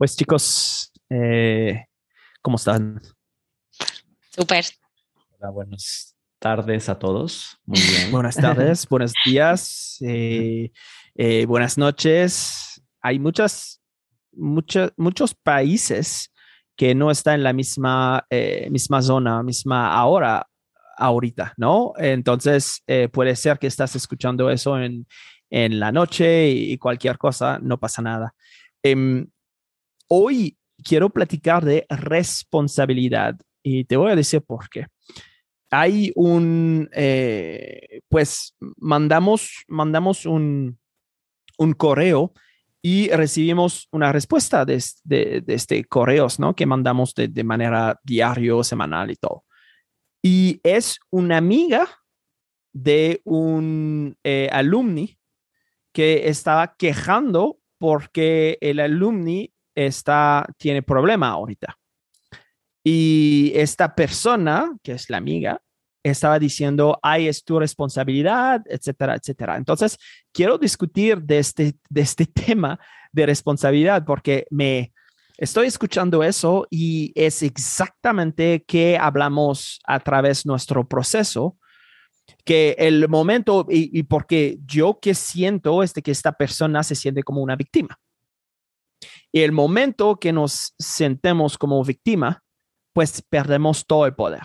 Pues chicos, eh, ¿cómo están? Súper. Hola, buenas tardes a todos. Muy bien. buenas tardes, buenos días, eh, eh, buenas noches. Hay muchas, muchos, muchos países que no están en la misma, misma zona, misma hora ahorita, ¿no? Entonces, puede ser que estás escuchando eso en, en la noche y, cualquier cosa, no pasa nada. Em, hoy quiero platicar de responsabilidad y te voy a decir por qué. Hay un, eh, pues mandamos, mandamos un, un correo y recibimos una respuesta de, este correos, ¿no? Que mandamos de, de, manera diario, semanal y todo. Y es una amiga de un eh, alumni que estaba quejando porque el alumni está, tiene problema ahorita. Y esta persona, que es la amiga, estaba diciendo, ay, es tu responsabilidad, etcétera, etcétera. Entonces, quiero discutir de este, de este tema de responsabilidad porque me estoy escuchando eso y es exactamente que hablamos a través nuestro proceso, que el momento, y, y porque yo que siento es de que esta persona se siente como una víctima. Y el momento que nos sentemos como víctima, pues perdemos todo el poder.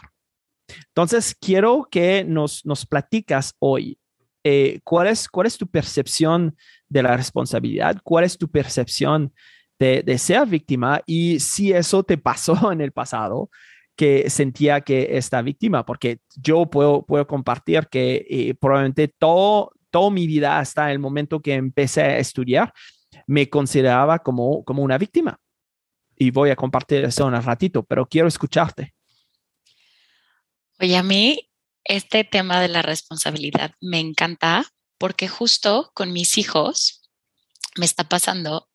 Entonces, quiero que nos, nos platicas hoy eh, ¿cuál, es, cuál es tu percepción de la responsabilidad, cuál es tu percepción de, ser víctima y si eso te pasó en el pasado, que sentía que esta víctima, porque yo puedo, puedo compartir que eh, probablemente todo, toda mi vida hasta el momento que empecé a estudiar, me consideraba como, como una víctima. Y voy a compartir eso en un ratito, pero quiero escucharte. Oye, a mí este tema de la responsabilidad me encanta porque justo con mis hijos me está pasando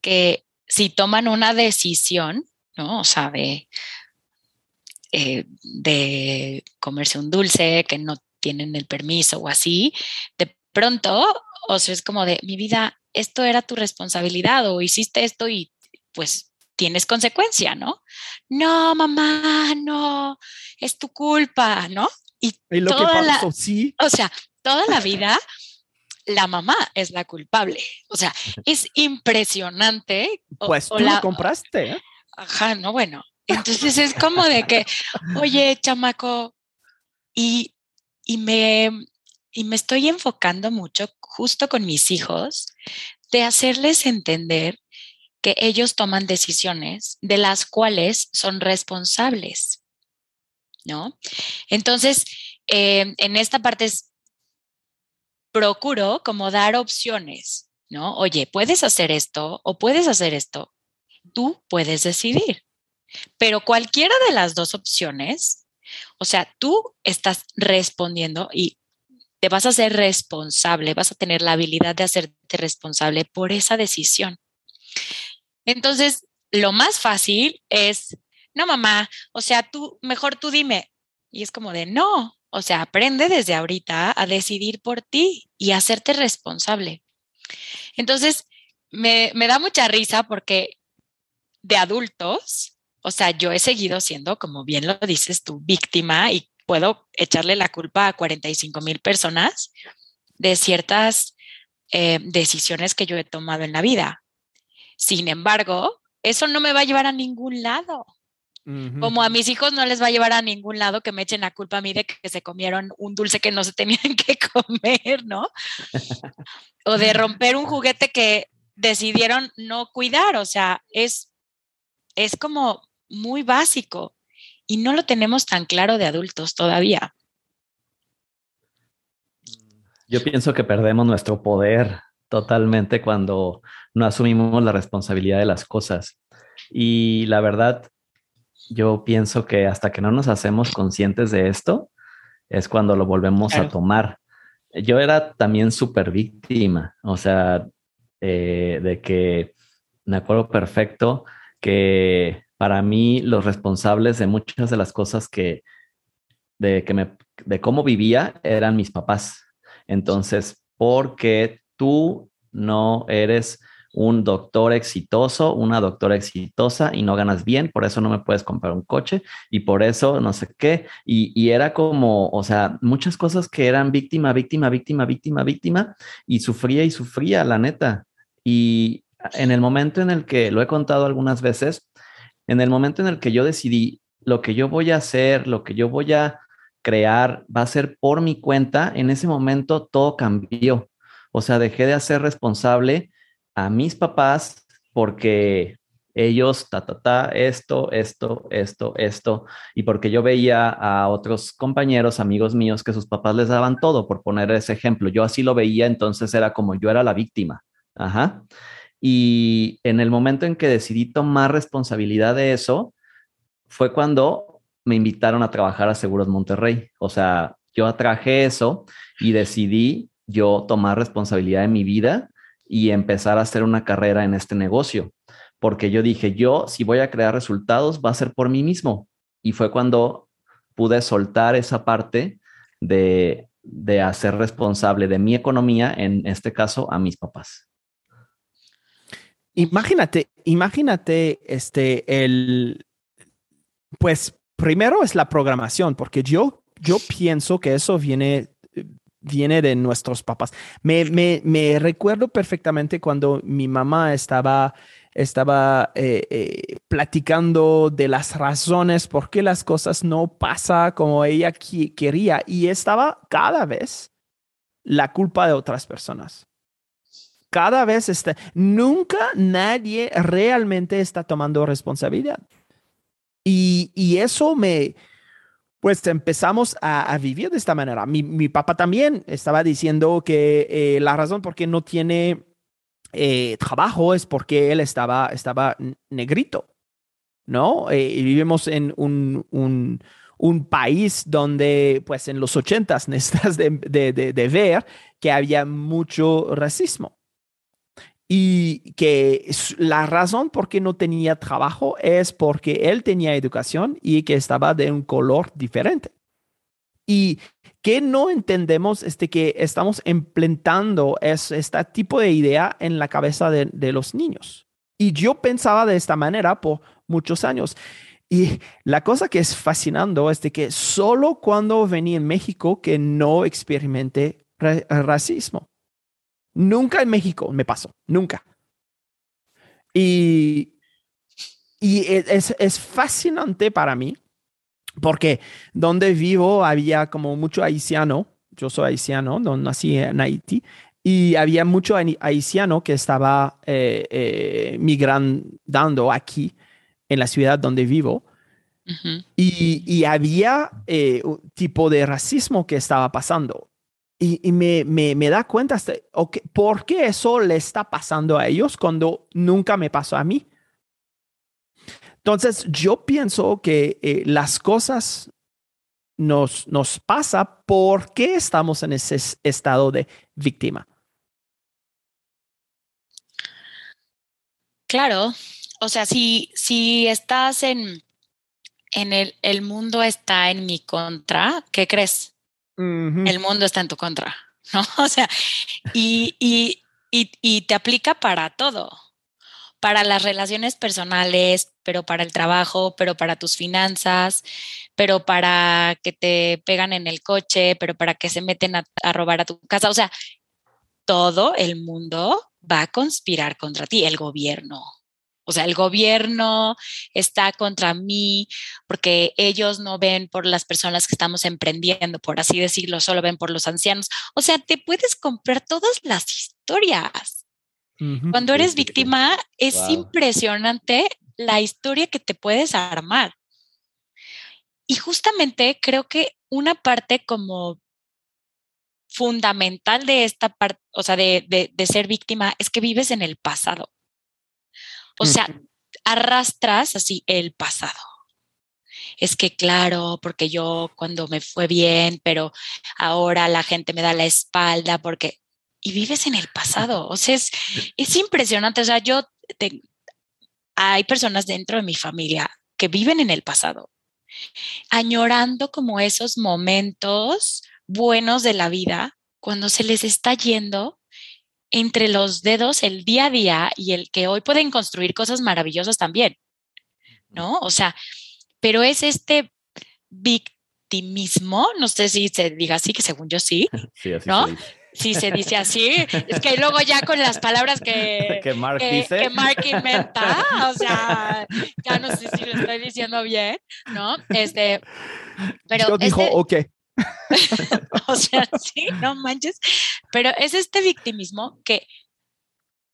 que si toman una decisión, ¿no? O sea, de, eh, de comerse un dulce, que no tienen el permiso o así, de pronto, o sea, es como de mi vida, esto era tu responsabilidad o hiciste esto y pues tienes consecuencia, ¿no? No, mamá, no, es tu culpa, ¿no? Y, lo que pasó, sí. O sea, toda la vida la mamá es la culpable. O sea, es impresionante. Pues tú la compraste. ¿eh? Ajá, no, bueno. Entonces es como de que, oye, chamaco, y, y me y me estoy enfocando mucho justo con mis hijos de hacerles entender que ellos toman decisiones de las cuales son responsables, ¿no? Entonces, eh, en esta parte es, procuro como dar opciones, ¿no? Oye, puedes hacer esto o puedes hacer esto. Tú puedes decidir. Pero cualquiera de las dos opciones, o sea, tú estás respondiendo y te vas a ser responsable, vas a tener la habilidad de hacerte responsable por esa decisión. Entonces, lo más fácil es, no, mamá, o sea, tú, mejor tú dime. Y es como de, no, o sea, aprende desde ahorita a decidir por ti y hacerte responsable. Entonces, me, me da mucha risa porque de adultos, o sea, yo he seguido siendo, como bien lo dices tú, víctima y puedo echarle la culpa a 45 mil personas de ciertas eh, decisiones que yo he tomado en la vida. Sin embargo, eso no me va a llevar a ningún lado. Como a mis hijos no les va a llevar a ningún lado que me echen la culpa a mí de que se comieron un dulce que no se tenían que comer, ¿no? o de romper un juguete que decidieron no cuidar. O sea, es, es como muy básico y no lo tenemos tan claro de adultos todavía. Yo pienso que perdemos nuestro poder totalmente cuando no asumimos la responsabilidad de las cosas. Y la verdad, yo pienso que hasta que no nos hacemos conscientes de esto, es cuando lo volvemos a tomar. Yo era también súper víctima, o sea, eh, de que me acuerdo perfecto que para mí los responsables de muchas de las cosas que, de, que me, de cómo vivía eran mis papás. Entonces, porque tú no eres un doctor exitoso, una doctora exitosa y no ganas bien, por eso no me puedes comprar un coche y por eso no sé qué. Y, y era como, o sea, muchas cosas que eran víctima, víctima, víctima, víctima, víctima y sufría y sufría, la neta. Y en el momento en el que, lo he contado algunas veces, en el momento en el que yo decidí lo que yo voy a hacer, lo que yo voy a crear, va a ser por mi cuenta, en ese momento todo cambió. O sea, dejé de hacer responsable a mis papás porque ellos, ta, ta, ta, esto, esto, esto, esto, y porque yo veía a otros compañeros, amigos míos, que sus papás les daban todo, por poner ese ejemplo. Yo así lo veía, entonces era como yo era la víctima. Ajá. Y en el momento en que decidí tomar responsabilidad de eso, fue cuando me invitaron a trabajar a Seguros Monterrey. O sea, yo atraje eso y decidí yo tomar responsabilidad de mi vida y empezar a hacer una carrera en este negocio. Porque yo dije, yo si voy a crear resultados va a ser por mí mismo. Y fue cuando pude soltar esa parte de, de hacer responsable de mi economía, en este caso a mis papás. Imagínate, imagínate este, el, pues primero es la programación, porque yo, yo pienso que eso viene, viene de nuestros papás. Me, me, me recuerdo perfectamente cuando mi mamá estaba, estaba eh, eh, platicando de las razones por qué las cosas no pasan como ella quería y estaba cada vez la culpa de otras personas cada vez está, nunca nadie realmente está tomando responsabilidad. Y, y eso me, pues empezamos a, vivir de esta manera. Mi, mi, papá también estaba diciendo que eh, la razón por qué no tiene eh, trabajo es porque él estaba, estaba negrito, ¿no? Eh, y vivimos en un, un, un, país donde, pues en los ochentas necesitas de, de, de ver que había mucho racismo y que la razón por qué no tenía trabajo es porque él tenía educación y que estaba de un color diferente. Y que no entendemos este que estamos implementando es este tipo de idea en la cabeza de, de los niños. Y yo pensaba de esta manera por muchos años. Y la cosa que es fascinante es de que solo cuando venía en México que no experimenté racismo. Nunca en México me pasó, nunca. Y, y es, es fascinante para mí porque donde vivo había como mucho haitiano, yo soy haitiano, donde nací en Haití, y había mucho haitiano que estaba eh, eh, migrando aquí en la ciudad donde vivo. y, y, había eh, un tipo de racismo que estaba pasando y, me, me, me, da cuenta, okay, ¿por qué eso le está pasando a ellos cuando nunca me pasó a mí? Entonces, yo pienso que eh, las cosas nos, nos pasa porque estamos en ese estado de víctima. Claro, o sea, si, si estás en, en el, el mundo está en mi contra, ¿qué crees? El mundo está en tu contra, ¿no? O sea, y, y, y, te aplica para todo, para las relaciones personales, pero para el trabajo, pero para tus finanzas, pero para que te pegan en el coche, pero para que se meten a, a robar a tu casa. O sea, todo el mundo va a conspirar contra ti, el gobierno, o sea, el gobierno está contra mí porque ellos no ven por las personas que estamos emprendiendo, por así decirlo, solo ven por los ancianos. O sea, te puedes comprar todas las historias. Cuando eres víctima, es impresionante la historia que te puedes armar. Y justamente creo que una parte como fundamental de esta parte, o sea, de, de ser víctima, es que vives en el pasado. O sea, arrastras así el pasado. Es que claro, porque yo cuando me fue bien, pero ahora la gente me da la espalda porque... Y vives en el pasado. O sea, es, es impresionante. O sea, yo... hay personas dentro de mi familia que viven en el pasado, añorando como esos momentos buenos de la vida cuando se les está yendo entre los dedos el día a día y el que hoy pueden construir cosas maravillosas también, ¿no? O sea, pero es este victimismo, no sé si se diga así, que según yo sí, Sí, así ¿no? dice. Sí, se dice así. Es que luego ya con las palabras que, Que Mark que, dice. que Mark inventa, o sea, ya no sé si lo estoy diciendo bien, ¿no? Este, pero Yo dijo, este- ok. o sea, sí, no manches, pero es este victimismo que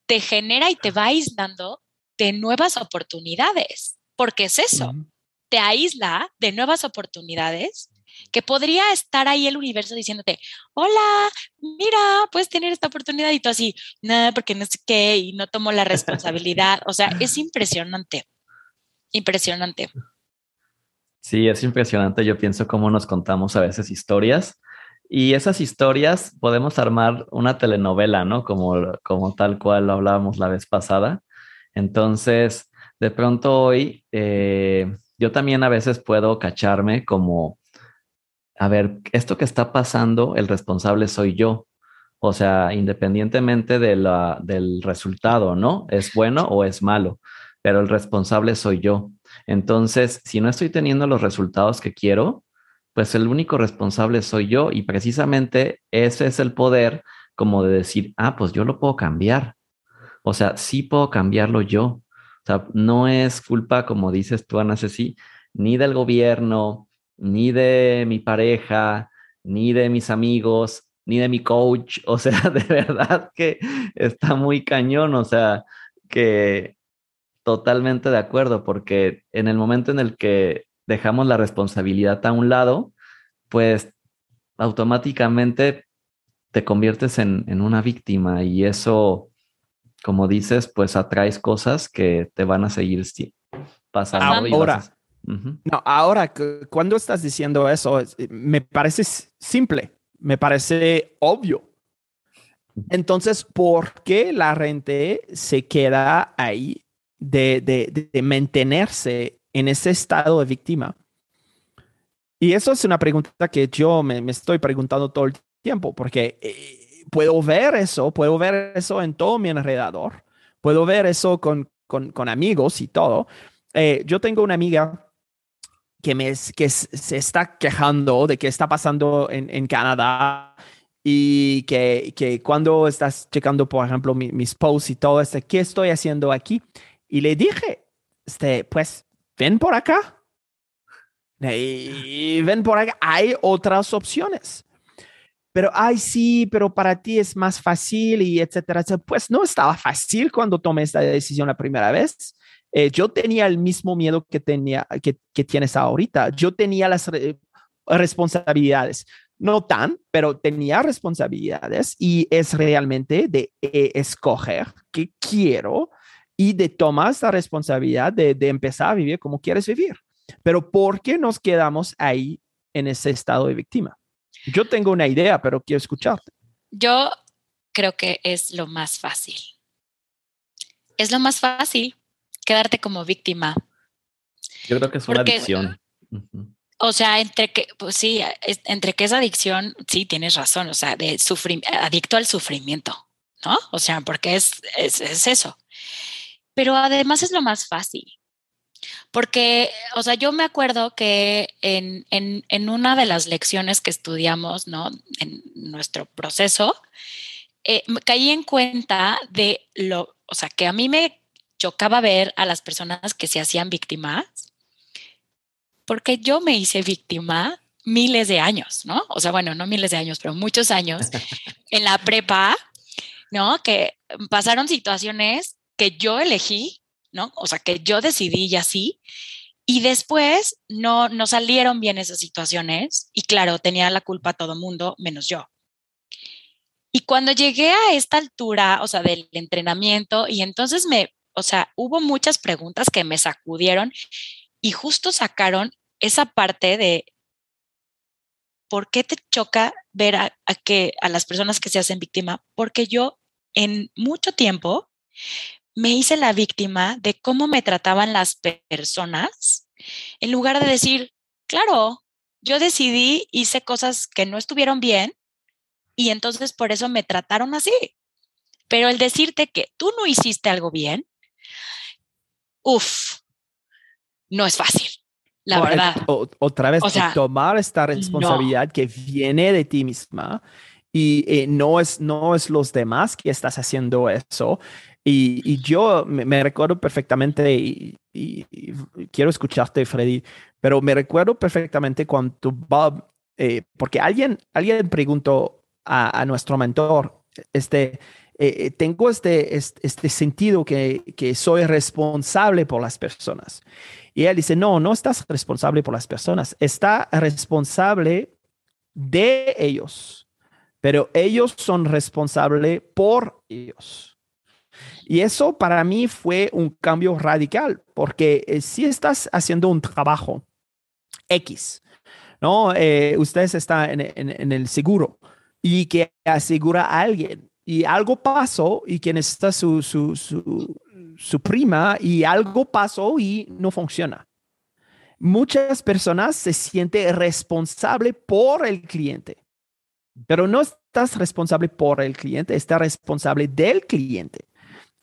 te genera y te va aislando de nuevas oportunidades, porque es eso, te aísla de nuevas oportunidades que podría estar ahí el universo diciéndote, hola, mira, puedes tener esta oportunidad y tú así, nada, porque no sé qué, y no tomo la responsabilidad. O sea, es impresionante, impresionante. Sí, es impresionante. Yo pienso cómo nos contamos a veces historias y esas historias podemos armar una telenovela, ¿no? Como, como tal cual lo hablábamos la vez pasada. Entonces, de pronto hoy, eh, yo también a veces puedo cacharme como, a ver, esto que está pasando, el responsable soy yo. O sea, independientemente del resultado, ¿no? ¿Es bueno o es malo? Pero el responsable soy yo. Entonces, si no estoy teniendo los resultados que quiero, pues el único responsable soy yo y precisamente ese es el poder como de decir, ah, pues yo lo puedo cambiar. O sea, sí puedo cambiarlo yo. O sea, no es culpa, como dices tú, Ana Ceci, ni del gobierno, ni de mi pareja, ni de mis amigos, ni de mi coach. O sea, de verdad que está muy cañón. O sea, que totalmente de acuerdo, porque en el momento en el que dejamos la responsabilidad a un lado, pues automáticamente te conviertes en, en una víctima y eso, como dices, pues atraes cosas que te van a seguir pasando. a- Ahora. No, ahora, cu- cuando estás diciendo eso, es- me parece simple, me parece obvio. Entonces, ¿por qué la gente se queda ahí de, de- de- mantenerse en ese estado de víctima? Y eso es una pregunta que yo me, me estoy preguntando todo el tiempo, porque eh, puedo ver eso, puedo ver eso en todo mi alrededor, puedo ver eso con, con- con amigos y todo. Eh, yo tengo una amiga que, me, que se está quejando de qué está pasando en, en Canadá y que, que cuando estás checando, por ejemplo, mi- mis posts y todo, este, ¿qué estoy haciendo aquí? Y le dije, este, pues, ven por acá. Y ven por acá, hay otras opciones. Pero, ay, sí, pero para ti es más fácil y etcétera. Pues no estaba fácil cuando tomé esta decisión la primera vez. Eh, yo tenía el mismo miedo que, tenía, que, que tienes ahorita. Yo tenía las re- responsabilidades. No tan, pero tenía responsabilidades y es realmente de eh, escoger qué quiero y de tomar esta responsabilidad de, de empezar a vivir como quieres vivir. Pero ¿por qué nos quedamos ahí en ese estado de víctima? Yo tengo una idea, pero quiero escucharte. Yo creo que es lo más fácil. Es lo más fácil quedarte como víctima. Yo creo que es una Porque- adicción. O sea, entre que, pues sí, es- entre que es adicción, sí, tienes razón, o sea, de sufrir, adicto al sufrimiento, ¿no? O sea, porque es, es, es eso. Pero además es lo más fácil. Porque, o sea, yo me acuerdo que en, en, en una de las lecciones que estudiamos, ¿no? En nuestro proceso, eh, caí en cuenta de lo, o sea, que a mí me chocaba ver a las personas que se hacían víctimas porque yo me hice víctima miles de años, ¿no? O sea, bueno, no miles de años, pero muchos años en la prepa, ¿no? Que pasaron situaciones que yo elegí, ¿no? O sea, que yo decidí y así. Y después no, no salieron bien esas situaciones y claro, tenía la culpa todo mundo menos yo. Y cuando llegué a esta altura, o sea, del entrenamiento, y entonces me, o sea, hubo muchas preguntas que me sacudieron y justo sacaron esa parte de por qué te choca ver a, a, que a las personas que se hacen víctima, porque yo en mucho tiempo me hice la víctima de cómo me trataban las personas, en lugar de decir, claro, yo decidí, hice cosas que no estuvieron bien y entonces por eso me trataron así. Pero el decirte que tú no hiciste algo bien, uff, no es fácil. La verdad. otra vez, tomar esta responsabilidad que viene de ti misma y eh, no, es, no es los demás que estás haciendo eso. Y, yo me, recuerdo perfectamente, y, quiero escucharte, Freddy, pero me recuerdo perfectamente cuando Bob, eh, porque alguien, alguien preguntó a, nuestro mentor, este, eh, tengo este, este, este, sentido que, que soy responsable por las personas. Y él dice, no, no estás responsable por las personas, está responsable de ellos, pero ellos son responsables por ellos. Y eso para mí fue un cambio radical, porque eh, si estás haciendo un trabajo X, ¿no? Eh, ustedes están en, el seguro y que asegura a alguien y algo pasó y quien está su, su, su, prima y algo pasó y no funciona. Muchas personas se sienten responsable por el cliente, pero no estás responsable por el cliente, estás responsable del cliente.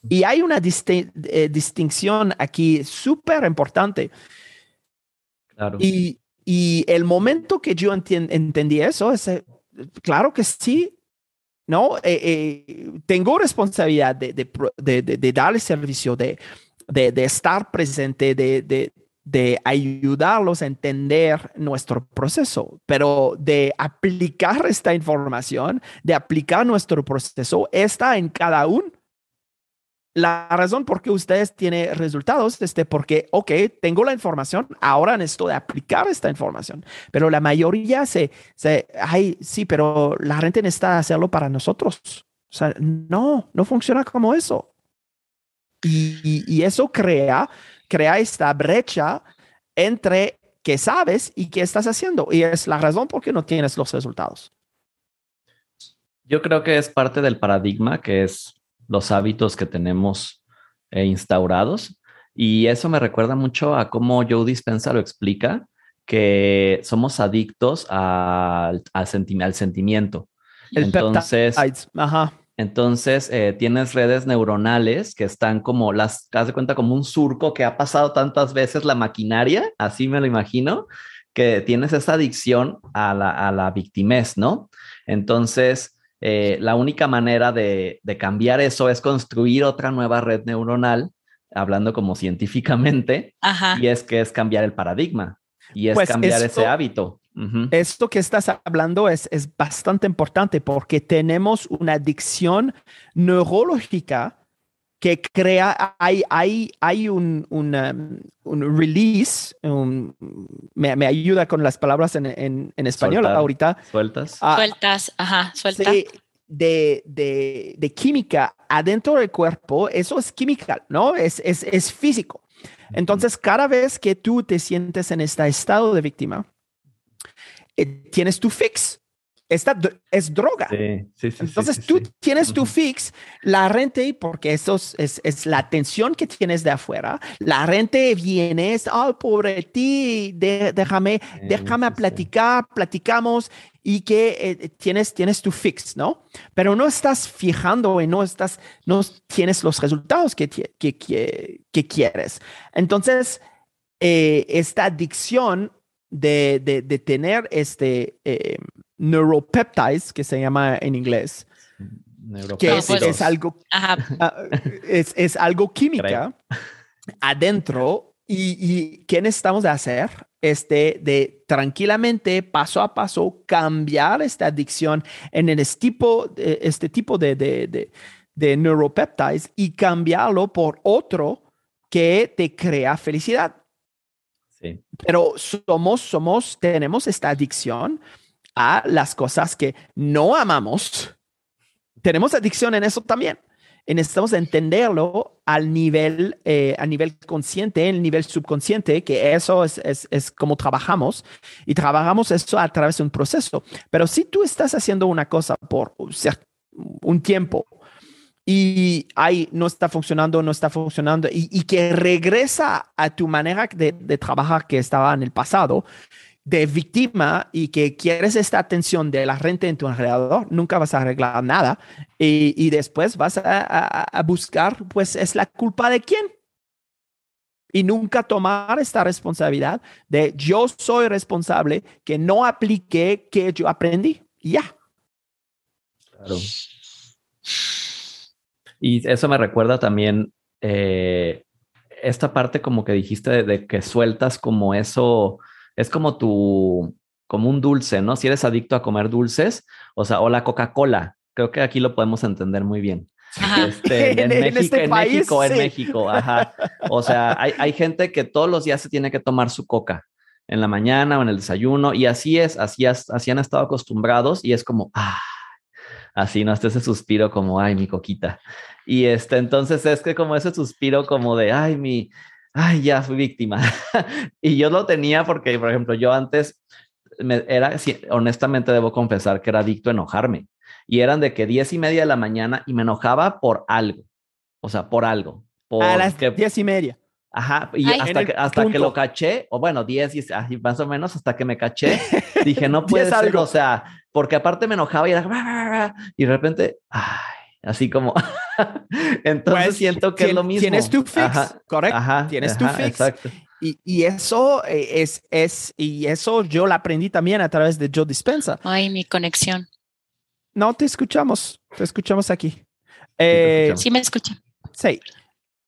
Y hay una eh, distinción aquí súper importante. Claro. Y, el momento que yo entendí eso, es, eh, claro que sí, ¿no? Eh, tengo responsabilidad de, de, de, darle servicio, de, estar presente, de, de ayudarlos a entender nuestro proceso, pero de aplicar esta información, de aplicar nuestro proceso, está en cada uno la razón por qué ustedes tienen resultados es porque, ok, tengo la información, ahora necesito de aplicar esta información, pero la mayoría se, se ay, sí, pero la gente necesita hacerlo para nosotros. O sea, no, no funciona como eso. Y, y eso crea, crea esta brecha entre qué sabes y qué estás haciendo. Y es la razón por qué no tienes los resultados. Yo creo que es parte del paradigma que es los hábitos que tenemos eh, instaurados. Y eso me recuerda mucho a cómo Joe Dispensa lo explica, que somos adictos al, al, sentimiento. entonces, entonces eh, tienes redes neuronales que están como las, te das de cuenta como un surco que ha pasado tantas veces la maquinaria, así me lo imagino, que tienes esa adicción a la, a la victimez, ¿no? Entonces, eh, la única manera de, cambiar eso es construir otra nueva red neuronal, hablando como científicamente, y es que es cambiar el paradigma y es pues cambiar ese hábito. Esto que estás hablando es, es bastante importante porque tenemos una adicción neurológica que crea, hay, hay, hay un, un, um, release, me, ayuda con las palabras en, en, español ahorita. Sueltas. Ah, sueltas, ajá, sueltas. De, de, de, química adentro del cuerpo, eso es química, ¿no? Es, es, es físico. Entonces, cada vez que tú te sientes en este estado de víctima, eh, tienes tu fix, esta es droga. Entonces tú tienes tu fix, la rente, porque eso es, es, la atención que tienes de afuera, la rente viene, es, oh, pobre ti, déjame, déjame platicar, platicamos y que eh, tienes, tienes tu fix, ¿no? Pero no estás fijando y no estás, no tienes los resultados que, que, que, quieres. Entonces, eh, esta adicción de, de, tener este... Eh, neuropeptides, que se llama en inglés, que es, algo, ah, es, es, algo química adentro y, y ¿qué necesitamos de hacer? Este, de tranquilamente, paso a paso, cambiar esta adicción en el tipo, este tipo de, de, de, de neuropeptides y cambiarlo por otro que te crea felicidad. Sí. Pero somos, somos, tenemos esta adicción a las cosas que no amamos, tenemos adicción en eso también. Y necesitamos entenderlo al nivel, eh, a nivel consciente, el nivel subconsciente, que eso es, es, es, como trabajamos y trabajamos eso a través de un proceso. Pero si tú estás haciendo una cosa por un tiempo y ahí no está funcionando, no está funcionando y, y que regresa a tu manera de, de trabajar que estaba en el pasado, de víctima y que quieres esta atención de la gente en tu alrededor, nunca vas a arreglar nada y, y después vas a, a, a, buscar, pues es la culpa de quién. Y nunca tomar esta responsabilidad de yo soy responsable que no apliqué que yo aprendí. Ya. Claro. Y eso me recuerda también eh, esta parte como que dijiste de, de, que sueltas como eso, es como tu, como un dulce, ¿no? Si eres adicto a comer dulces, o sea, o la Coca-Cola, creo que aquí lo podemos entender muy bien. Este, en, en, México, este en, país, México, sí. en México, ajá. O sea, hay, hay gente que todos los días se tiene que tomar su coca en la mañana o en el desayuno y así es, así, así han estado acostumbrados y es como, ah, así, ¿no? Hasta ese suspiro como, ay, mi coquita. Y este, entonces es que como ese suspiro como de, ay, mi, ay, ya fui víctima. y yo lo tenía porque, por ejemplo, yo antes me, era, honestamente debo confesar que era adicto a enojarme. Y eran de que diez y media de la mañana y me enojaba por algo. O sea, por algo. Por a las diez y media. Ajá, y Ay, hasta, que, hasta que lo caché, o bueno, 10 y más o menos, hasta que me caché, dije, no puede ser, algo. o sea, porque aparte me enojaba y era, y de repente, ay, así como, entonces pues, siento que es lo mismo. Tienes tu fix, ajá, correcto, ajá, tienes ajá, tu fix. Exacto. Y, y, eso es, es, y eso yo lo aprendí también a través de Joe Dispensa. Ay, mi conexión. No, te escuchamos, te escuchamos aquí. Eh, sí, me escuchan. Sí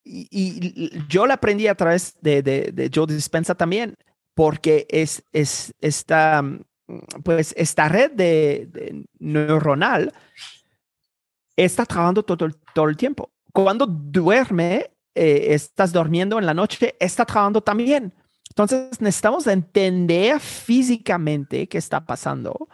y, y, yo la aprendí a través de, de, de Joe Dispensa también, porque es, es esta, pues esta red de, de neuronal está trabajando todo, todo, el tiempo. Cuando duerme, eh, estás durmiendo en la noche, está trabajando también. Entonces necesitamos entender físicamente qué está pasando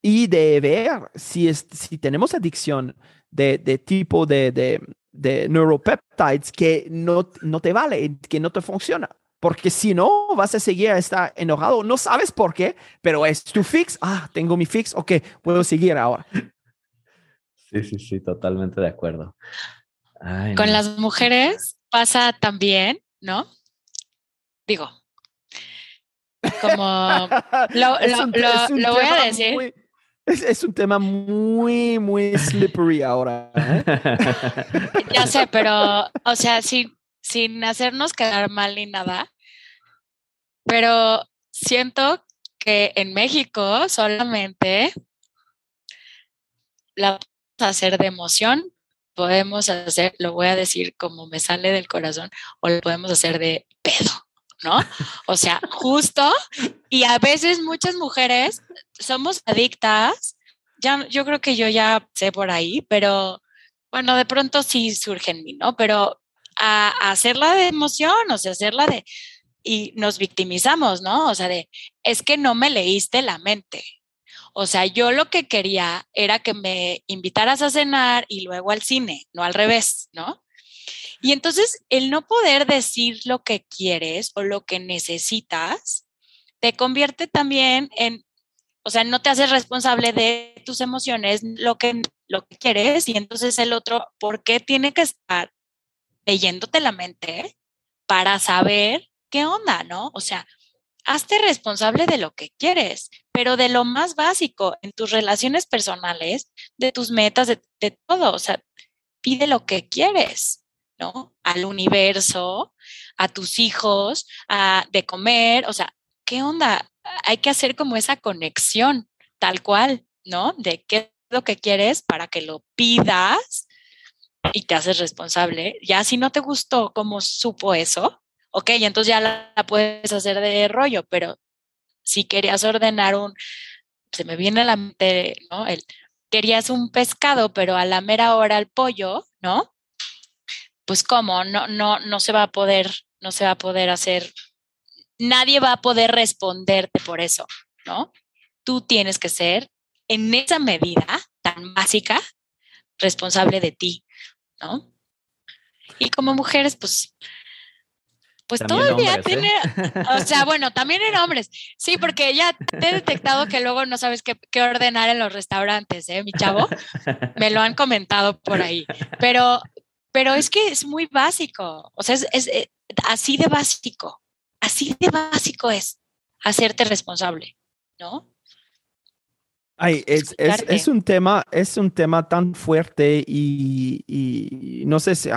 y de ver si, es, si tenemos adicción de, de tipo de, de, de neuropeptides que no, no te vale, que no te funciona. Porque si no, vas a seguir a estar enojado. No sabes por qué, pero es tu fix. Ah, tengo mi fix. Ok, puedo seguir ahora. Sí, sí, sí, totalmente de acuerdo. Ay, Con no. las mujeres pasa también, ¿no? Digo, como lo, lo, un, lo, lo voy a decir. Muy, es, es, un tema muy, muy slippery ahora. ¿eh? ya sé, pero, o sea, sin, sin hacernos quedar mal ni nada, pero siento que en México solamente la hacer de emoción, podemos hacer, lo voy a decir como me sale del corazón, o lo podemos hacer de pedo. ¿no? O sea, justo, y a veces muchas mujeres somos adictas, ya, yo creo que yo ya sé por ahí, pero bueno, de pronto sí surge en mí, ¿no? Pero a, a hacerla de emoción, o sea, hacerla de, y nos victimizamos, ¿no? O sea, de, es que no me leíste la mente. O sea, yo lo que quería era que me invitaras a cenar y luego al cine, no al revés, ¿no? Y entonces el no poder decir lo que quieres o lo que necesitas te convierte también en, o sea, no te haces responsable de tus emociones, lo que, lo que quieres y entonces el otro, ¿por qué tiene que estar leyéndote la mente para saber qué onda, no? O sea, hazte responsable de lo que quieres, pero de lo más básico en tus relaciones personales, de tus metas, de, todo, o sea, pide lo que quieres. ¿no? Al universo, a tus hijos, a de comer, o sea, ¿qué onda? Hay que hacer como esa conexión, tal cual, ¿no? De qué es lo que quieres para que lo pidas y te haces responsable. Ya si no te gustó cómo supo eso, ok, entonces ya la, la puedes hacer de rollo, pero si querías ordenar un, se me viene a la mente, ¿no? El, querías un pescado, pero a la mera hora el pollo, ¿no? pues cómo, no, no, no se va a poder, no se va a poder hacer, nadie va a poder responderte por eso, ¿no? Tú tienes que ser en esa medida tan básica responsable de ti, ¿no? Y como mujeres, pues, pues también todavía hombres, tiene, ¿eh? o sea, bueno, también en hombres, sí, porque ya te he detectado que luego no sabes qué, qué, ordenar en los restaurantes, ¿eh, mi chavo? Me lo han comentado por ahí, pero, pero es que es muy básico, o sea, es, es, es, así de básico, así de básico es, hacerte responsable, ¿no? Ay, es, es, un tema, es un tema tan fuerte y, y no sé si,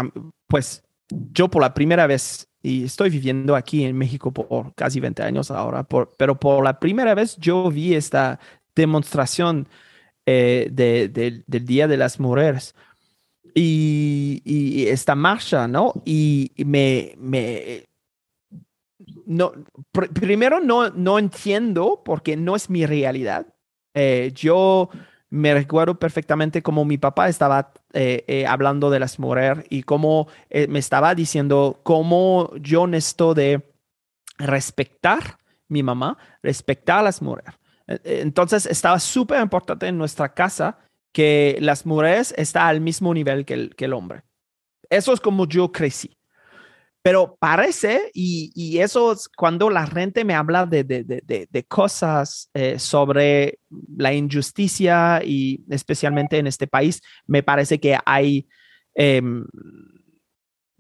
pues yo por la primera vez, y estoy viviendo aquí en México por casi 20 años ahora, por, pero por la primera vez yo vi esta demostración eh, de, del Día de las Mujeres y, y esta marcha, ¿no? Y, me, me, no, primero no, no entiendo porque no es mi realidad. Eh, yo me recuerdo perfectamente cómo mi papá estaba eh, eh, hablando de las mujeres y cómo me estaba diciendo cómo yo necesito de respetar mi mamá, respetar a las mujeres. Entonces estaba súper importante en nuestra casa que las mujeres están al mismo nivel que el, que el hombre. Eso es como yo crecí. Pero parece, y, eso es cuando la gente me habla de, cosas eh, sobre la injusticia y especialmente en este país, me parece que hay, em,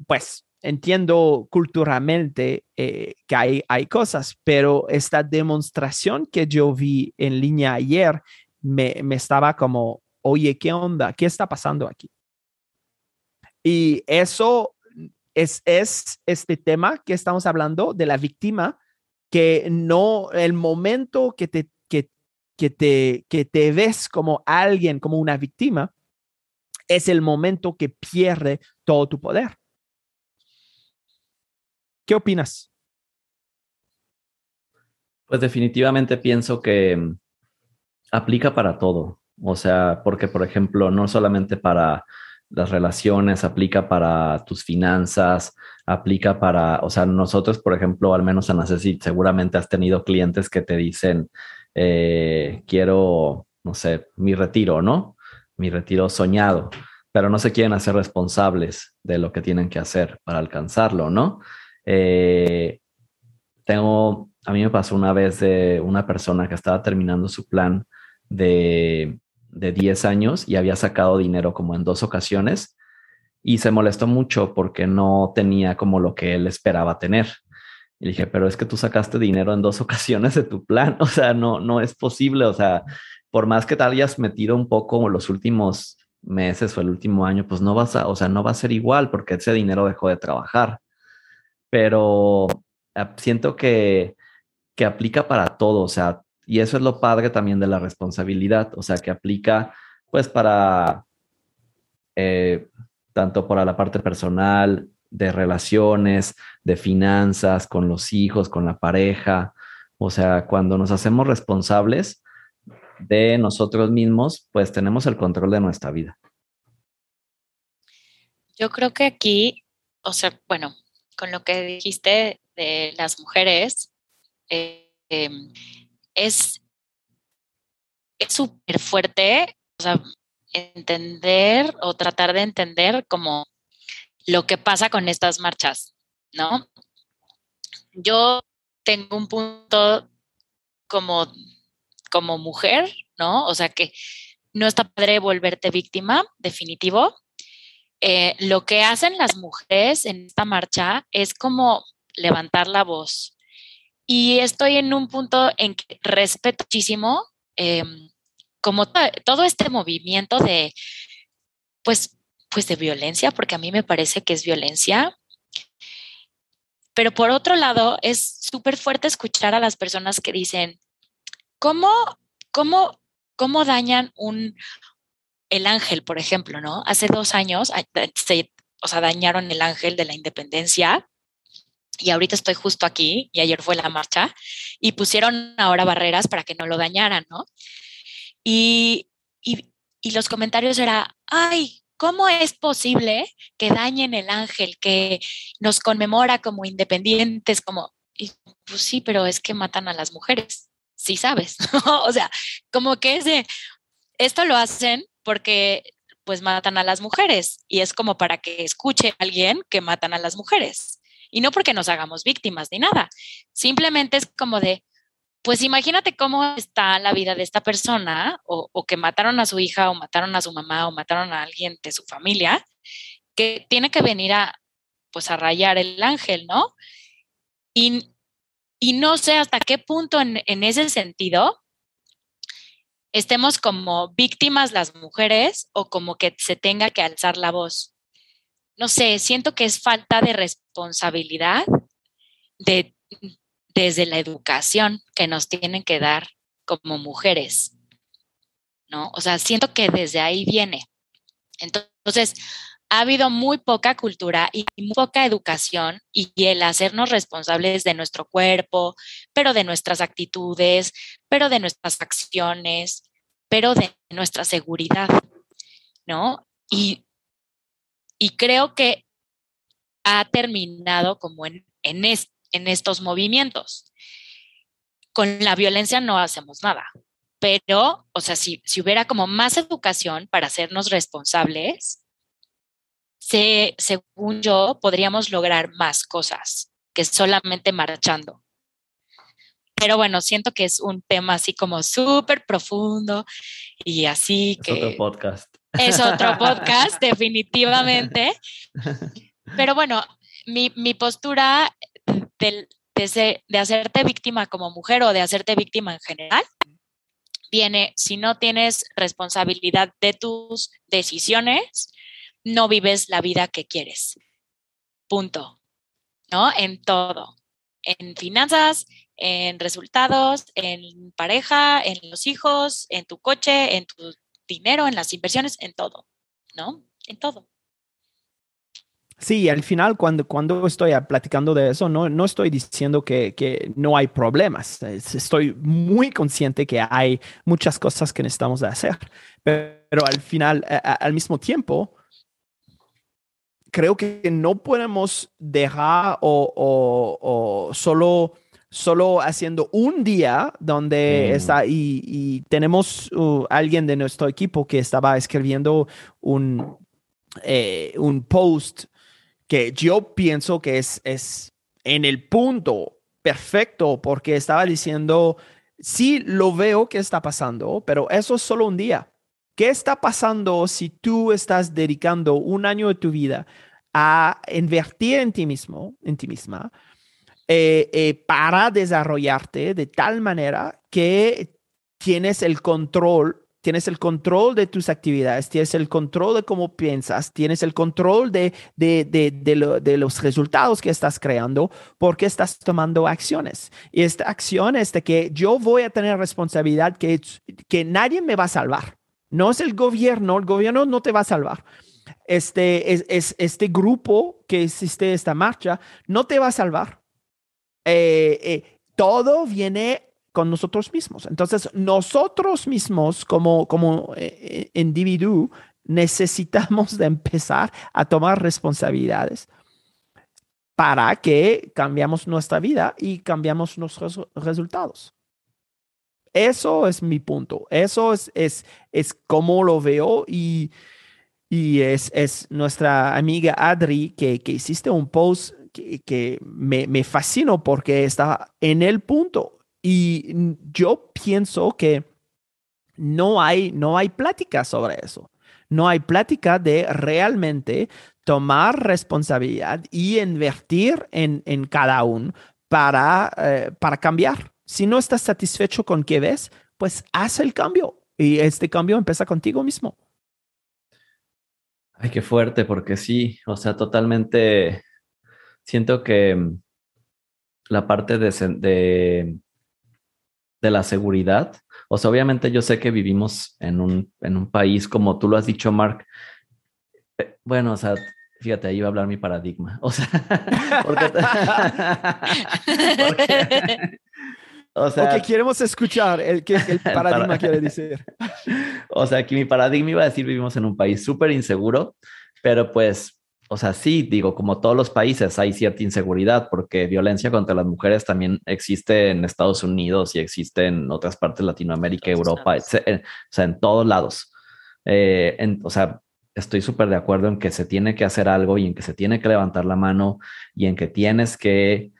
pues entiendo culturalmente eh, que hay, hay cosas, pero esta demostración que yo vi en línea ayer me, me estaba como, oye, ¿qué onda? ¿Qué está pasando aquí? Y eso es, este tema que estamos hablando de la víctima, que no, el momento que te, que, que te, que te ves como alguien, como una víctima, es el momento que pierde todo tu poder. ¿Qué opinas? Pues definitivamente pienso que mm, aplica para todo. O sea, porque, por ejemplo, no solamente para las relaciones, aplica para tus finanzas, aplica para, o sea, nosotros, por ejemplo, al menos en Ceci, seguramente has tenido clientes que te dicen, eh, quiero, no sé, mi retiro, ¿no? Mi retiro soñado, pero no se quieren hacer responsables de lo que tienen que hacer para alcanzarlo, ¿no? Eh, tengo, a mí me pasó una vez de una persona que estaba terminando su plan de de 10 años y había sacado dinero como en dos ocasiones y se molestó mucho porque no tenía como lo que él esperaba tener. Y dije, pero es que tú sacaste dinero en dos ocasiones de tu plan, o sea, no, no es posible, o sea, por más que te hayas metido un poco los últimos meses o el último año, pues no vas a, o sea, no va a ser igual porque ese dinero dejó de trabajar. Pero ah, siento que, que aplica para todo, o sea, y eso es lo padre también de la responsabilidad, o sea, que aplica pues para eh, tanto para la parte personal, de relaciones, de finanzas, con los hijos, con la pareja. O sea, cuando nos hacemos responsables de nosotros mismos, pues tenemos el control de nuestra vida. Yo creo que aquí, o sea, bueno, con lo que dijiste de las mujeres, eh, em, es súper fuerte, o entender o tratar de entender como lo que pasa con estas marchas, ¿no? Yo tengo un punto como, como mujer, ¿no? O sea que no está padre volverte víctima, definitivo. Eh, lo que hacen las mujeres en esta marcha es como levantar la voz, y estoy en un punto en que respeto muchísimo em, como todo este movimiento de, pues, pues de violencia, porque a mí me parece que es violencia. Pero por otro lado, es súper fuerte escuchar a las personas que dicen, ¿cómo, cómo, cómo dañan un, el ángel, por ejemplo, ¿no? Hace dos años, o sea, dañaron el ángel de la independencia y ahorita estoy justo aquí y ayer fue la marcha y pusieron ahora barreras para que no lo dañaran, ¿no? Y, y, y los comentarios era, ay, ¿cómo es posible que dañen el ángel, que nos conmemora como independientes, como, pues sí, pero es que matan a las mujeres, sí sabes, o sea, como que es de, esto lo hacen porque pues matan a las mujeres y es como para que escuche alguien que matan a las mujeres. Y no porque nos hagamos víctimas ni nada, simplemente es como de, pues imagínate cómo está la vida de esta persona o, que mataron a su hija o mataron a su mamá o mataron a alguien de su familia, que tiene que venir a, pues a rayar el ángel, ¿no? Y, Y no sé hasta qué punto en, en ese sentido estemos como víctimas las mujeres o como que se tenga que alzar la voz. No sé, siento que es falta de responsabilidad de, desde la educación que nos tienen que dar como mujeres, ¿no? O sea, siento que desde ahí viene. Entonces, ha habido muy poca cultura y poca educación y el hacernos responsables de nuestro cuerpo, pero de nuestras actitudes, pero de nuestras acciones, pero de nuestra seguridad, ¿no? Y, y creo que ha terminado como en, en, en estos movimientos. Con la violencia no hacemos nada, pero, o sea, si, si hubiera como más educación para hacernos responsables, se, según yo, podríamos lograr más cosas que solamente marchando. Pero bueno, siento que es un tema así como súper profundo y así es que... Otro podcast. Es otro podcast, definitivamente. Pero bueno, mi, mi postura de, de, de hacerte víctima como mujer o de hacerte víctima en general viene, si no tienes responsabilidad de tus decisiones, no vives la vida que quieres. Punto. ¿No? En todo. En finanzas, en resultados, en pareja, en los hijos, en tu coche, en tu dinero, en las inversiones, en todo. ¿No? En todo. Sí, al final cuando, cuando estoy platicando de eso, no, no estoy diciendo que, que, no hay problemas. Estoy muy consciente que hay muchas cosas que necesitamos hacer, pero, al final, al mismo tiempo, creo que no podemos dejar o, o solo solo haciendo un día donde mm. está y, y tenemos uh, alguien de nuestro equipo que estaba escribiendo un, eh, un post que yo pienso que es, es en el punto perfecto porque estaba diciendo, sí lo veo que está pasando, pero eso es solo un día. ¿Qué está pasando si tú estás dedicando un año de tu vida a invertir en ti mismo, en ti misma, eh, eh, para desarrollarte de tal manera que tienes el control tienes el control de tus actividades, tienes el control de cómo piensas, tienes el control de, de, de, de, los resultados que estás creando porque estás tomando acciones. Y esta acción es de que yo voy a tener responsabilidad que, que nadie me va a salvar. No es el gobierno, el gobierno no te va a salvar. Este, es, es este grupo que existe, esta marcha, no te va a salvar. Eh, eh, todo viene con nosotros mismos. Entonces, nosotros mismos como, como eh, individuo necesitamos de empezar a tomar responsabilidades para que cambiamos nuestra vida y cambiamos nuestros resultados. Eso es mi punto. Eso es, es, es como lo veo y, y es, es nuestra amiga Adri que, que hiciste un post que, que me, me fascinó porque está en el punto. Y yo pienso que no hay, no hay plática sobre eso. No hay plática de realmente tomar responsabilidad y invertir en, en cada uno para, eh, para cambiar. Si no estás satisfecho con qué ves, pues haz el cambio. Y este cambio empieza contigo mismo. Ay, qué fuerte, porque sí, o sea, totalmente siento que mm, la parte de, de de la seguridad. O sea, obviamente yo sé que vivimos en un, en un país, como tú lo has dicho, Mark. Eh, bueno, o sea, fíjate, ahí va a hablar mi paradigma. O sea, porque, o sea, queremos escuchar el que el paradigma quiere decir. O sea, que mi paradigma iba a decir vivimos en un país súper inseguro, pero pues o sea, sí, digo, como todos los países hay cierta inseguridad porque violencia contra las mujeres también existe en Estados Unidos y existe en otras partes de Latinoamérica, Europa, o sea, en todos lados. Eh, o sea, estoy súper de acuerdo en que se tiene que hacer algo y en que se tiene que levantar la mano y en que tienes que,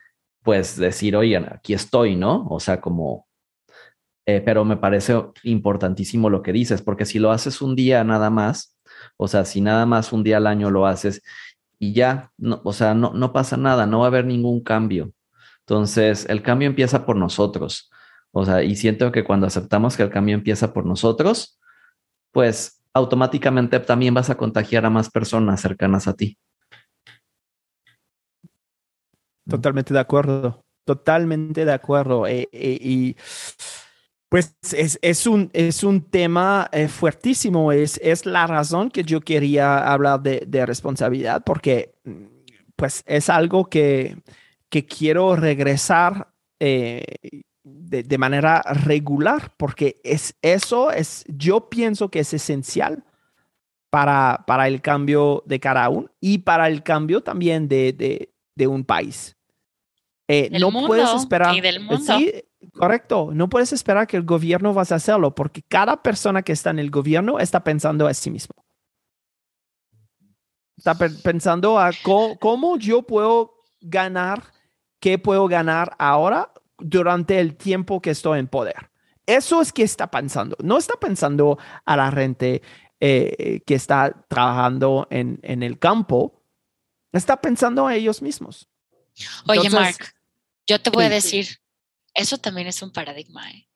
pues, decir, oye, aquí estoy, ¿no? O sea, como, eh, pero me parece importantísimo lo que dices, porque si lo haces un día nada más, o sea, si nada más un día al año lo haces y ya, o sea, no, no pasa nada, no va a haber ningún cambio. Entonces, el cambio empieza por nosotros. O sea, y siento que cuando aceptamos que el cambio empieza por nosotros, pues automáticamente también vas a contagiar a más personas cercanas a ti. Totalmente de acuerdo, totalmente de acuerdo. Eh, eh, y pues es, un, es un tema eh, fuertísimo, es, es la razón que yo quería hablar de, de responsabilidad, porque pues es algo que, que quiero regresar de, manera regular, porque es eso, es, yo pienso que es esencial para, para el cambio de cada uno y para el cambio también de, de, un país. Eh, no puedes esperar. Sí, correcto. No puedes esperar que el gobierno vas a hacerlo, porque cada persona que está en el gobierno está pensando a sí mismo. Está pensando a cómo yo puedo ganar, qué puedo ganar ahora durante el tiempo que estoy en poder. Eso es que está pensando. No está pensando a la gente eh, que está trabajando en, el campo. Está pensando a ellos mismos. Oye, Mark, yo te voy a decir, eso también es un paradigma. ¿eh?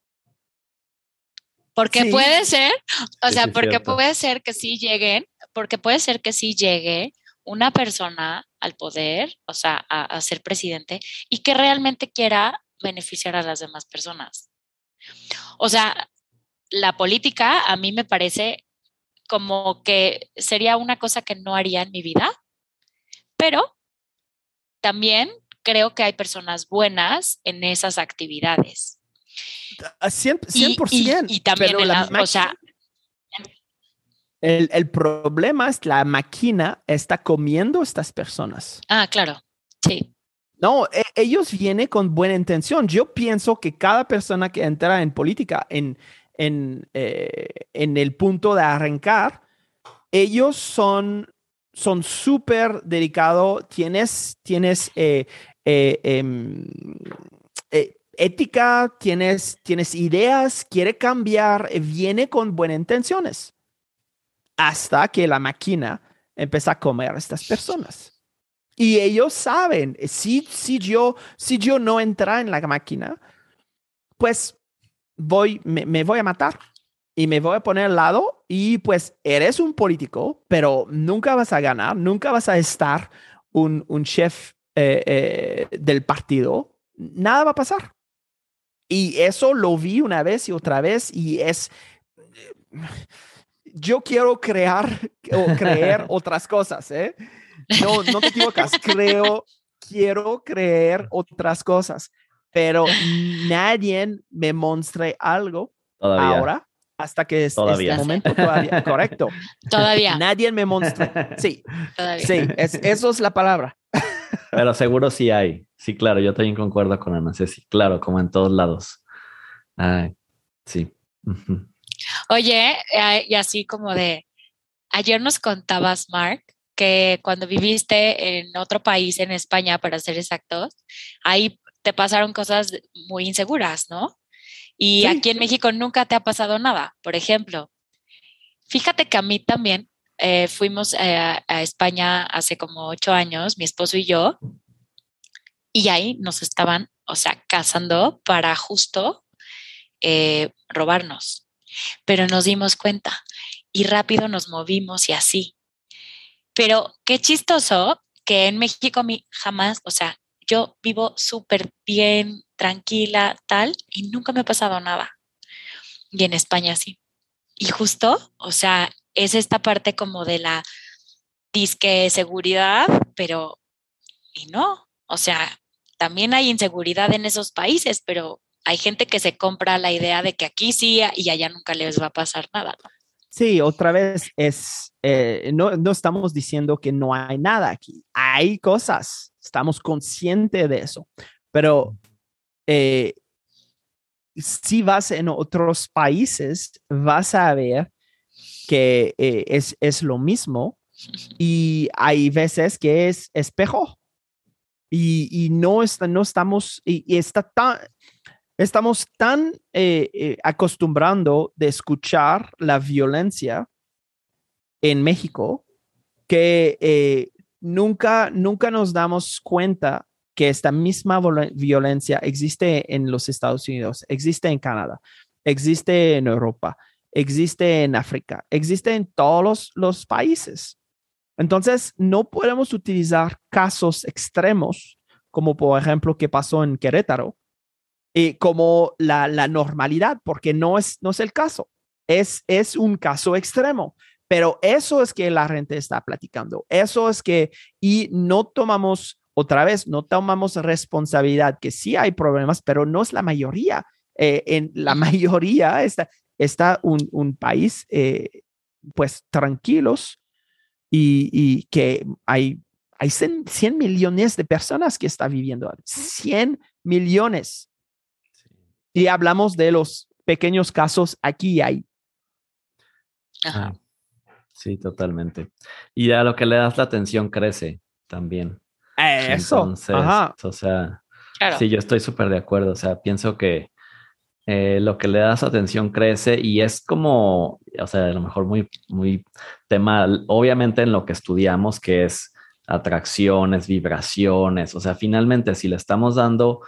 Porque puede ser, o sea, porque puede ser que sí lleguen, porque puede ser que sí llegue una persona al poder, o sea, a, ser presidente, y que realmente quiera beneficiar a las demás personas. O sea, la política a mí me parece como que sería una cosa que no haría en mi vida, pero también creo que hay personas buenas en esas actividades. 100%. Y, también la, o sea, el, el, problema es la máquina está comiendo estas personas. Ah, claro, sí. No, e, ellos vienen con buena intención. Yo pienso que cada persona que entra en política, en, en, eh, en el punto de arrancar, ellos son son súper dedicados, tienes, tienes eh, eh, em, ética, tienes, tienes ideas, quiere cambiar, viene con buenas intenciones, hasta que la máquina empieza a comer a estas personas. Y ellos saben, si, si, yo, si yo no entra en la máquina, pues voy, me, voy a matar y me voy a poner al lado y pues eres un político, pero nunca vas a ganar, nunca vas a estar un, un chef eh, eh, del partido, nada va a pasar. Y eso lo vi una vez y otra vez y es, yo quiero crear o creer otras cosas, ¿eh? No, no te equivocas. Creo, quiero creer otras cosas, pero nadie me muestre algo ahora hasta que es este momento todavía. Correcto. Todavía. Nadie me muestra. Sí. Sí, eso es la palabra. Pero seguro sí hay. Sí, claro, yo también concuerdo con Ana Ceci. Claro, como en todos lados. sí. Oye, y así como de, ayer nos contabas, Mark, que cuando viviste en otro país, en España, para ser exactos, ahí te pasaron cosas muy inseguras, ¿no? Y aquí en México nunca te ha pasado nada, por ejemplo. Fíjate que a mí también eh, fuimos eh, a España hace como ocho años, mi esposo y yo, y ahí nos estaban, o sea, cazando para justo eh, robarnos. Pero nos dimos cuenta y rápido nos movimos y así. Pero qué chistoso que en México mí jamás, o sea, yo vivo súper bien, tranquila, tal, y nunca me ha pasado nada. Y en España sí. Y justo, o sea, es esta parte como de la disque seguridad, pero, y no, o sea, también hay inseguridad en esos países, pero hay gente que se compra la idea de que aquí sí y allá nunca les va a pasar nada. ¿no? Sí, otra vez es, eh, no, no estamos diciendo que no hay nada aquí. Hay cosas, estamos conscientes de eso, pero eh, si vas en otros países, vas a ver que eh, es, es, lo mismo y hay veces que es espejo. Y, y no, está, no estamos, y, y está tan, Estamos tan eh, eh, acostumbrando de escuchar la violencia en México que eh, nunca, nunca nos damos cuenta que esta misma violencia existe en los Estados Unidos, existe en Canadá, existe en Europa, existe en África, existe en todos los, países. Entonces, no podemos utilizar casos extremos, como por ejemplo que pasó en Querétaro, y como la, normalidad, porque no es, no es el caso. Es, es un caso extremo, pero eso es que la gente está platicando. Eso es que, y no tomamos, otra vez, no tomamos responsabilidad, que sí hay problemas, pero no es la mayoría. Eh, en la mayoría está, está un, un país, eh, pues, tranquilos y, que hay, hay 100, 100, millones de personas que están viviendo. 100 millones. Y hablamos de los pequeños casos aquí y ahí. Ah, sí, totalmente. Y a lo que le das la atención crece también. Eso. o sea, sí, yo estoy súper de acuerdo. O sea, pienso que eh, lo que le das atención crece y es como, o sea, a lo mejor muy, muy tema, obviamente en lo que estudiamos, que es atracciones, vibraciones, o sea, finalmente si le estamos dando,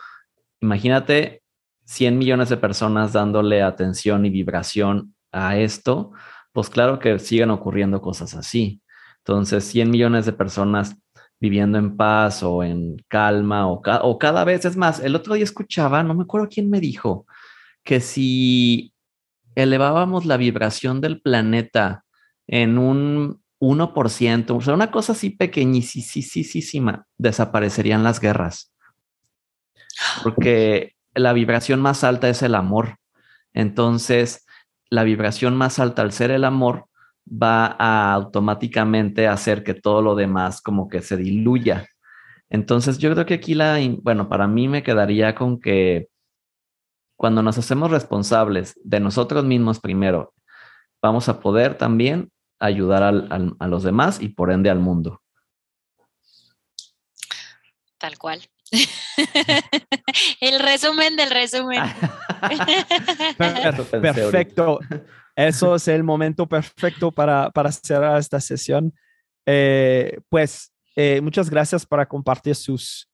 imagínate 100 millones de personas dándole atención y vibración a esto, pues claro que siguen ocurriendo cosas así. Entonces, 100 millones de personas viviendo en paz o en calma o, o cada vez, es más, el otro día escuchaba, no me acuerdo quién me dijo, que si elevábamos la vibración del planeta en un 1%, o sea, una cosa así pequeñísima, desaparecerían las guerras. Porque la vibración más alta es el amor. Entonces, la vibración más alta al ser el amor va a automáticamente hacer que todo lo demás como que se diluya. Entonces, yo creo que aquí la, bueno, para mí me quedaría con que cuando nos hacemos responsables de nosotros mismos primero, vamos a poder también ayudar a los demás y por ende al mundo. Tal cual. El resumen del resumen. Perfecto. Eso es el momento perfecto para, para cerrar esta sesión. Eh, pues eh, muchas gracias por compartir sus,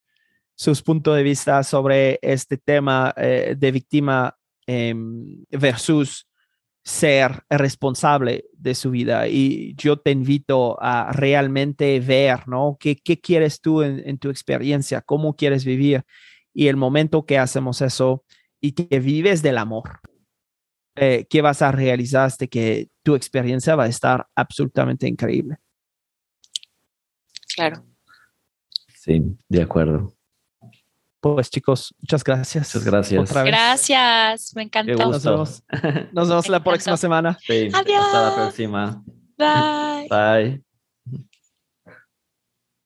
sus puntos de vista sobre este tema eh, de víctima em, versus ser responsable de su vida. Y yo te invito a realmente ver, ¿no? ¿Qué, qué quieres tú en, tu experiencia? ¿Cómo quieres vivir? Y el momento que hacemos eso y que vives del amor, eh, ¿qué vas a realizar hasta que tu experiencia va a estar absolutamente increíble? Claro. Sí, de acuerdo. Pues chicos, muchas gracias. Muchas gracias. Gracias, me encantó. Nos vemos, nos vemos la próxima semana. Adiós. Hasta la próxima. Bye. Bye.